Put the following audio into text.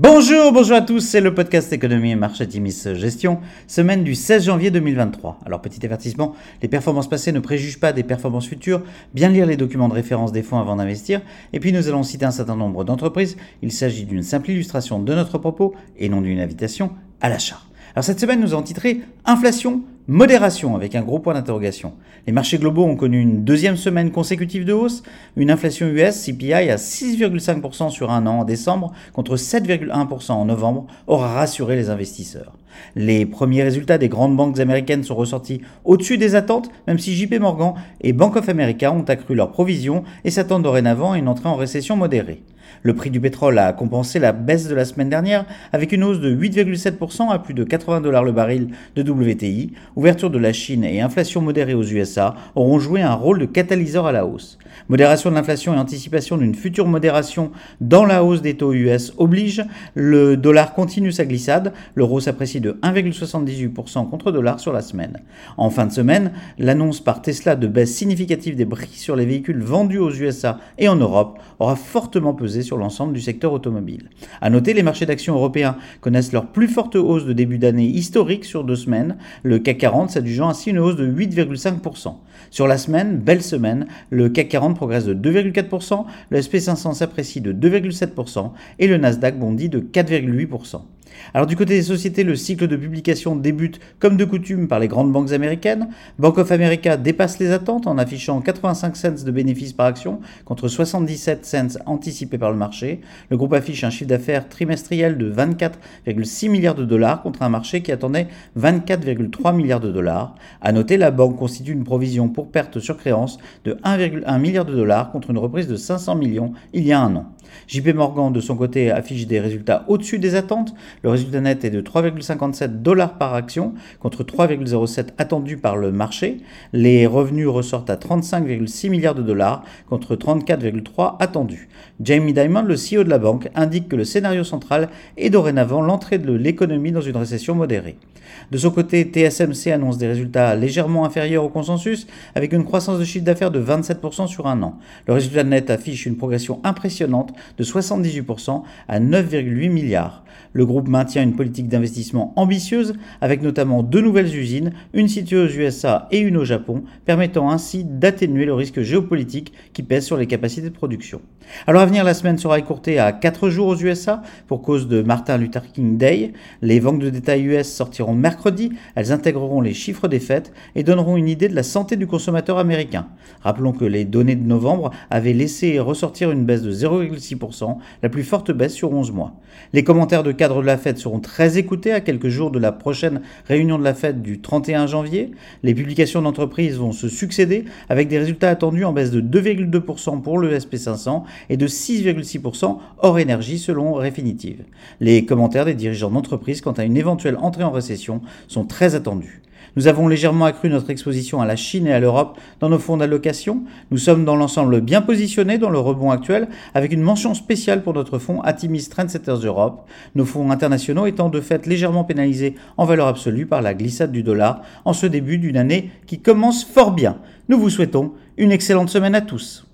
Bonjour, bonjour à tous, c'est le podcast Économie et Marché Timis Gestion, semaine du 16 janvier 2023. Alors petit avertissement, les performances passées ne préjugent pas des performances futures, bien lire les documents de référence des fonds avant d'investir, et puis nous allons citer un certain nombre d'entreprises, il s'agit d'une simple illustration de notre propos et non d'une invitation à l'achat. Alors cette semaine nous avons titré Inflation, Modération avec un gros point d'interrogation. Les marchés globaux ont connu une deuxième semaine consécutive de hausse, une inflation US CPI à 6,5% sur un an en décembre contre 7,1% en novembre aura rassuré les investisseurs. Les premiers résultats des grandes banques américaines sont ressortis au-dessus des attentes, même si JP Morgan et Bank of America ont accru leurs provisions et s'attendent dorénavant à une entrée en récession modérée. Le prix du pétrole a compensé la baisse de la semaine dernière avec une hausse de 8,7% à plus de 80 dollars le baril de WTI. Ouverture de la Chine et inflation modérée aux USA auront joué un rôle de catalyseur à la hausse. Modération de l'inflation et anticipation d'une future modération dans la hausse des taux US oblige. Le dollar continue sa glissade. L'euro s'apprécie de 1,78% contre dollar sur la semaine. En fin de semaine, l'annonce par Tesla de baisse significative des prix sur les véhicules vendus aux USA et en Europe aura fortement pesé sur l'ensemble du secteur automobile. À noter, les marchés d'actions européens connaissent leur plus forte hausse de début d'année historique sur deux semaines. Le CAC 40 s'adjugeant ainsi une hausse de 8,5%. Sur la semaine, belle semaine, le CAC 40 progresse de 2,4%, le SP500 s'apprécie de 2,7% et le Nasdaq bondit de 4,8%. Alors du côté des sociétés, le cycle de publication débute comme de coutume par les grandes banques américaines. Bank of America dépasse les attentes en affichant 85 cents de bénéfices par action contre 77 cents anticipés par le marché. Le groupe affiche un chiffre d'affaires trimestriel de 24,6 milliards de dollars contre un marché qui attendait 24,3 milliards de dollars. À noter, la banque constitue une provision pour perte sur créance de 1,1 milliard de dollars contre une reprise de 500 millions il y a un an. JP Morgan, de son côté, affiche des résultats au-dessus des attentes. Le résultat net est de 3,57 dollars par action contre 3,07 attendus par le marché. Les revenus ressortent à 35,6 milliards de dollars contre 34,3 attendus. Jamie Dimon, le CEO de la banque, indique que le scénario central est dorénavant l'entrée de l'économie dans une récession modérée. De son côté, TSMC annonce des résultats légèrement inférieurs au consensus avec une croissance de chiffre d'affaires de 27% sur un an. Le résultat net affiche une progression impressionnante de 78% à 9,8 milliards. Le groupe maintient une politique d'investissement ambitieuse avec notamment deux nouvelles usines, une située aux USA et une au Japon, permettant ainsi d'atténuer le risque géopolitique qui pèse sur les capacités de production. Alors à venir, la semaine sera écourtée à 4 jours aux USA pour cause de Martin Luther King Day. Les ventes de détail US sortiront mercredi, elles intégreront les chiffres des fêtes et donneront une idée de la santé du consommateur américain. Rappelons que les données de novembre avaient laissé ressortir une baisse de 0,6%, la plus forte baisse sur 11 mois. Les commentaires de cadre de la fête seront très écoutés à quelques jours de la prochaine réunion de la fête du 31 janvier. Les publications d'entreprises vont se succéder avec des résultats attendus en baisse de 2,2% pour le SP500 et de 6,6% hors énergie selon Refinitiv. Les commentaires des dirigeants d'entreprises quant à une éventuelle entrée en récession sont très attendus. Nous avons légèrement accru notre exposition à la Chine et à l'Europe dans nos fonds d'allocation. Nous sommes dans l'ensemble bien positionnés dans le rebond actuel avec une mention spéciale pour notre fonds Atimis Trendsetters Europe, nos fonds internationaux étant de fait légèrement pénalisés en valeur absolue par la glissade du dollar en ce début d'une année qui commence fort bien. Nous vous souhaitons une excellente semaine à tous.